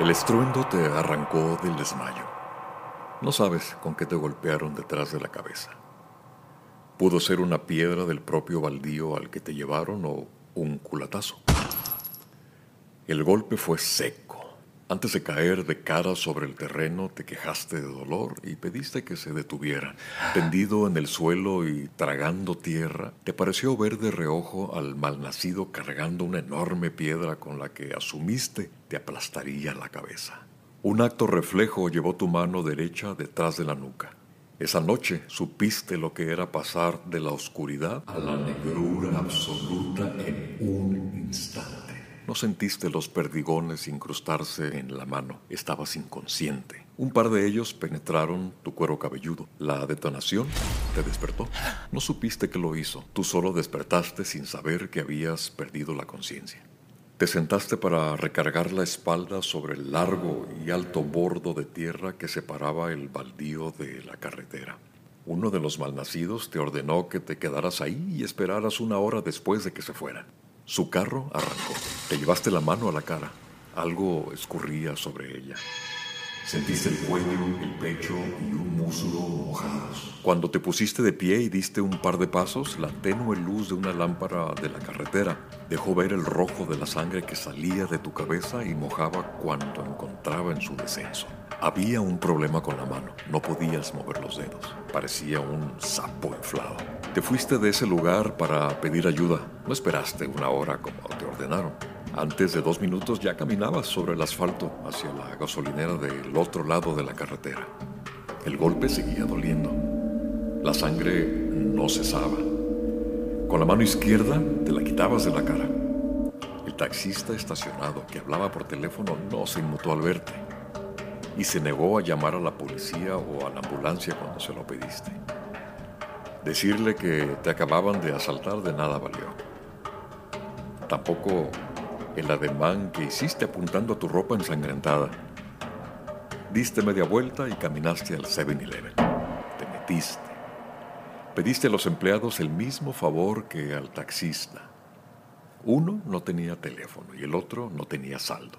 El estruendo te arrancó del desmayo. No sabes con qué te golpearon detrás de la cabeza. Pudo ser una piedra del propio baldío al que te llevaron o un culatazo. El golpe fue seco. Antes de caer de cara sobre el terreno, te quejaste de dolor y pediste que se detuvieran. Tendido en el suelo y tragando tierra, te pareció ver de reojo al malnacido cargando una enorme piedra con la que asumiste te aplastaría la cabeza. Un acto reflejo llevó tu mano derecha detrás de la nuca. Esa noche supiste lo que era pasar de la oscuridad a la negrura absoluta en un instante. No sentiste los perdigones incrustarse en la mano. Estabas inconsciente. Un par de ellos penetraron tu cuero cabelludo. La detonación te despertó. No supiste que lo hizo. Tú solo despertaste sin saber que habías perdido la conciencia. Te sentaste para recargar la espalda sobre el largo y alto bordo de tierra que separaba el baldío de la carretera. Uno de los malnacidos te ordenó que te quedaras ahí y esperaras una hora después de que se fueran. Su carro arrancó. Te llevaste la mano a la cara. Algo escurría sobre ella. Sentiste el cuello, el pecho y un muslo mojados. Cuando te pusiste de pie y diste un par de pasos, la tenue luz de una lámpara de la carretera dejó ver el rojo de la sangre que salía de tu cabeza y mojaba cuando encontraba en su descenso. Había un problema con la mano, no podías mover los dedos, parecía un sapo inflado. Te fuiste de ese lugar para pedir ayuda, no esperaste una hora como te ordenaron. Antes de dos minutos ya caminabas sobre el asfalto hacia la gasolinera del otro lado de la carretera. El golpe seguía doliendo. La sangre no cesaba. Con la mano izquierda te la quitabas de la cara. El taxista estacionado que hablaba por teléfono no se inmutó al verte y se negó a llamar a la policía o a la ambulancia cuando se lo pediste. Decirle que te acababan de asaltar de nada valió. Tampoco el ademán que hiciste apuntando a tu ropa ensangrentada. Diste media vuelta y caminaste al 7-Eleven. Te metiste. Pediste a los empleados el mismo favor que al taxista. Uno no tenía teléfono y el otro no tenía saldo.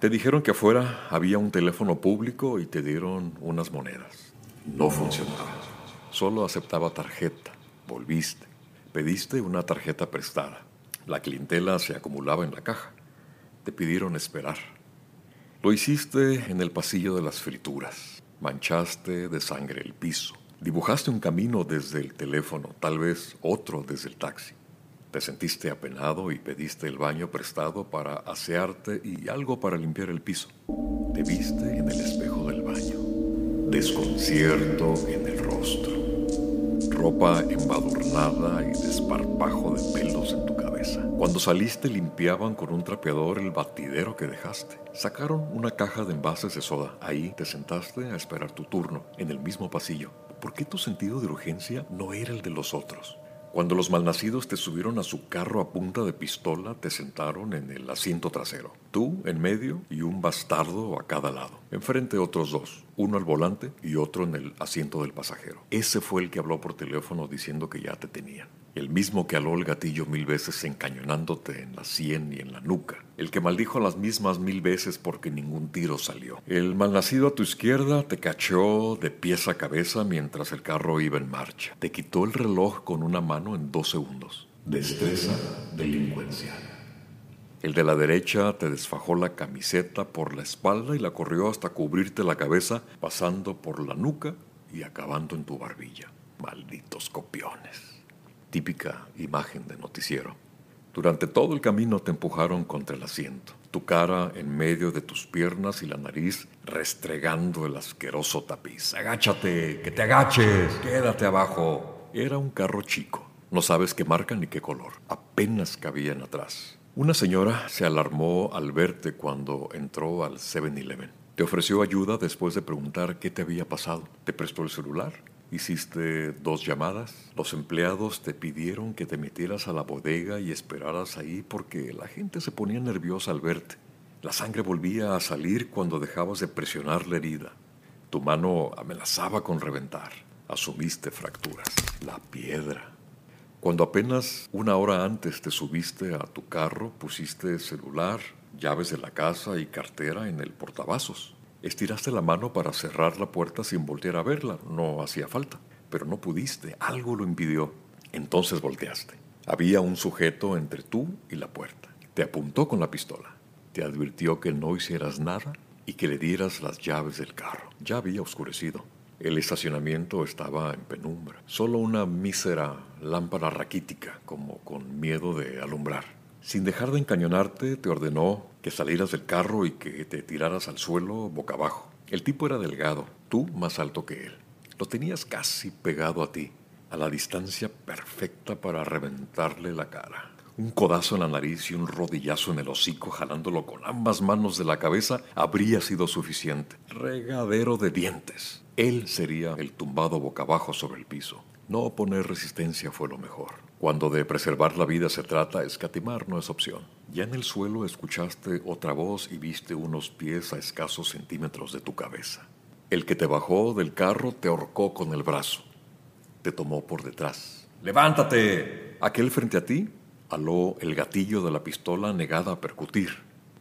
Te dijeron que afuera había un teléfono público y te dieron unas monedas. No funcionaba. Solo aceptaba tarjeta. Volviste. Pediste una tarjeta prestada. La clientela se acumulaba en la caja. Te pidieron esperar. Lo hiciste en el pasillo de las frituras. Manchaste de sangre el piso. Dibujaste un camino desde el teléfono, tal vez otro desde el taxi. Te sentiste apenado y pediste el baño prestado para asearte y algo para limpiar el piso. Te viste en el espejo del baño. Desconcierto en el rostro. Ropa embadurnada y desparpajo de pelos en tu cabeza. Cuando saliste limpiaban con un trapeador el batidero que dejaste. Sacaron una caja de envases de soda. Ahí te sentaste a esperar tu turno, en el mismo pasillo. ¿Por qué tu sentido de urgencia no era el de los otros? Cuando los malnacidos te subieron a su carro a punta de pistola, te sentaron en el asiento trasero. Tú en medio y un bastardo a cada lado. Enfrente otros dos, uno al volante y otro en el asiento del pasajero. Ese fue el que habló por teléfono diciendo que ya te tenían. El mismo que aló el gatillo mil veces encañonándote en la sien y en la nuca. El que maldijo las mismas mil veces porque ningún tiro salió. El malnacido a tu izquierda te cachó de pies a cabeza mientras el carro iba en marcha. Te quitó el reloj con una mano en dos segundos. Destreza delincuencial. El de la derecha te desfajó la camiseta por la espalda y la corrió hasta cubrirte la cabeza, pasando por la nuca y acabando en tu barbilla. Malditos copiones típica imagen de noticiero. Durante todo el camino te empujaron contra el asiento, tu cara en medio de tus piernas y la nariz restregando el asqueroso tapiz. Agáchate, que te agaches, quédate abajo. Era un carro chico, no sabes qué marca ni qué color, apenas cabían atrás. Una señora se alarmó al verte cuando entró al 7-Eleven. Te ofreció ayuda después de preguntar qué te había pasado. Te prestó el celular Hiciste dos llamadas. Los empleados te pidieron que te metieras a la bodega y esperaras ahí porque la gente se ponía nerviosa al verte. La sangre volvía a salir cuando dejabas de presionar la herida. Tu mano amenazaba con reventar. Asumiste fracturas. La piedra. Cuando apenas una hora antes te subiste a tu carro, pusiste celular, llaves de la casa y cartera en el portavasos. Estiraste la mano para cerrar la puerta sin voltear a verla, no hacía falta, pero no pudiste, algo lo impidió. Entonces volteaste. Había un sujeto entre tú y la puerta. Te apuntó con la pistola. Te advirtió que no hicieras nada y que le dieras las llaves del carro. Ya había oscurecido. El estacionamiento estaba en penumbra. Solo una mísera lámpara raquítica, como con miedo de alumbrar. Sin dejar de encañonarte, te ordenó que salieras del carro y que te tiraras al suelo boca abajo. El tipo era delgado, tú más alto que él. Lo tenías casi pegado a ti, a la distancia perfecta para reventarle la cara. Un codazo en la nariz y un rodillazo en el hocico jalándolo con ambas manos de la cabeza habría sido suficiente. Regadero de dientes. Él sería el tumbado boca abajo sobre el piso. No oponer resistencia fue lo mejor. Cuando de preservar la vida se trata, escatimar no es opción. Ya en el suelo escuchaste otra voz y viste unos pies a escasos centímetros de tu cabeza. El que te bajó del carro te ahorcó con el brazo. Te tomó por detrás. ¡Levántate! Aquel frente a ti aló el gatillo de la pistola negada a percutir.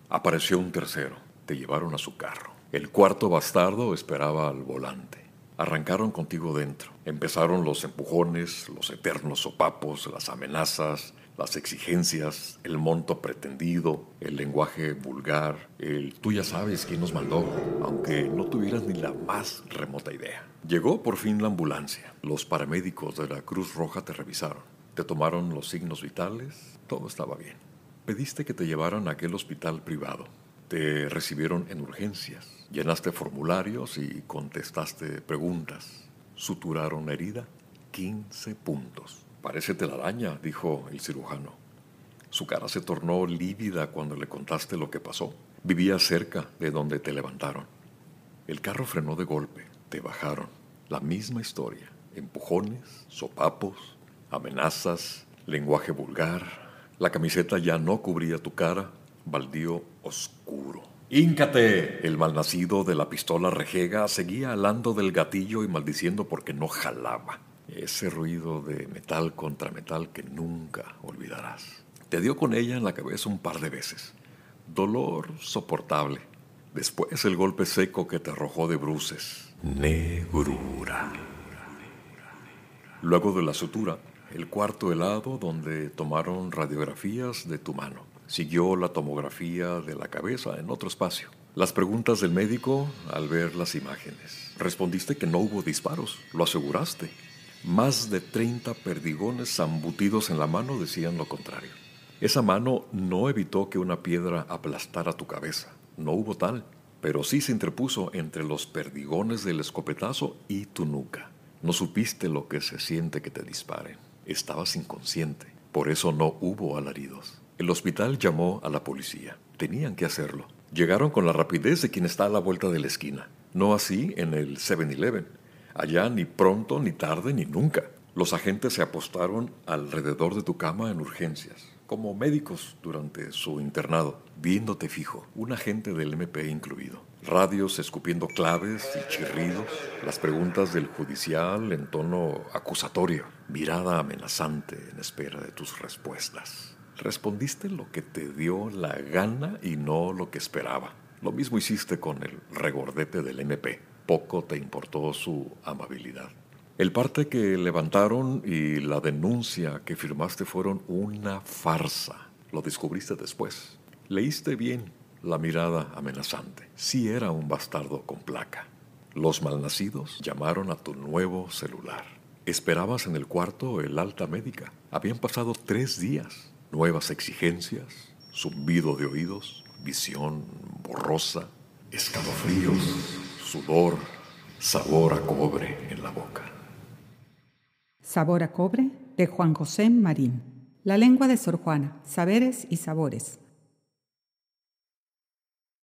Apareció un tercero. Te llevaron a su carro. El cuarto bastardo esperaba al volante. Arrancaron contigo dentro. Empezaron los empujones, los eternos sopapos, las amenazas, las exigencias, el monto pretendido, el lenguaje vulgar, el tú ya sabes quién nos mandó, aunque no tuvieras ni la más remota idea. Llegó por fin la ambulancia. Los paramédicos de la Cruz Roja te revisaron. Te tomaron los signos vitales, todo estaba bien. Pediste que te llevaran a aquel hospital privado. Te recibieron en urgencias, llenaste formularios y contestaste preguntas. Suturaron la herida, 15 puntos. Parece telaraña, dijo el cirujano. Su cara se tornó lívida cuando le contaste lo que pasó. Vivía cerca de donde te levantaron. El carro frenó de golpe, te bajaron. La misma historia. Empujones, sopapos, amenazas, lenguaje vulgar. La camiseta ya no cubría tu cara, baldío oscuro. ¡Íncate! El malnacido de la pistola rejega seguía alando del gatillo y maldiciendo porque no jalaba. Ese ruido de metal contra metal que nunca olvidarás. Te dio con ella en la cabeza un par de veces. Dolor soportable. Después el golpe seco que te arrojó de bruces. Negrura. Luego de la sutura, el cuarto helado donde tomaron radiografías de tu mano. Siguió la tomografía de la cabeza en otro espacio. Las preguntas del médico al ver las imágenes. Respondiste que no hubo disparos, lo aseguraste. Más de 30 perdigones zambutidos en la mano decían lo contrario. Esa mano no evitó que una piedra aplastara tu cabeza. No hubo tal, pero sí se interpuso entre los perdigones del escopetazo y tu nuca. No supiste lo que se siente que te disparen. Estabas inconsciente, por eso no hubo alaridos. El hospital llamó a la policía. Tenían que hacerlo. Llegaron con la rapidez de quien está a la vuelta de la esquina. No así en el 7-Eleven. Allá ni pronto, ni tarde, ni nunca. Los agentes se apostaron alrededor de tu cama en urgencias, como médicos durante su internado, viéndote fijo, un agente del MP incluido radios escupiendo claves y chirridos, las preguntas del judicial en tono acusatorio, mirada amenazante en espera de tus respuestas. Respondiste lo que te dio la gana y no lo que esperaba. Lo mismo hiciste con el regordete del MP. Poco te importó su amabilidad. El parte que levantaron y la denuncia que firmaste fueron una farsa. Lo descubriste después. Leíste bien la mirada amenazante. Sí era un bastardo con placa. Los malnacidos llamaron a tu nuevo celular. Esperabas en el cuarto el alta médica. Habían pasado tres días. Nuevas exigencias, zumbido de oídos, visión borrosa, escalofríos, sudor, sabor a cobre en la boca. Sabor a cobre de Juan José Marín. La lengua de Sor Juana, saberes y sabores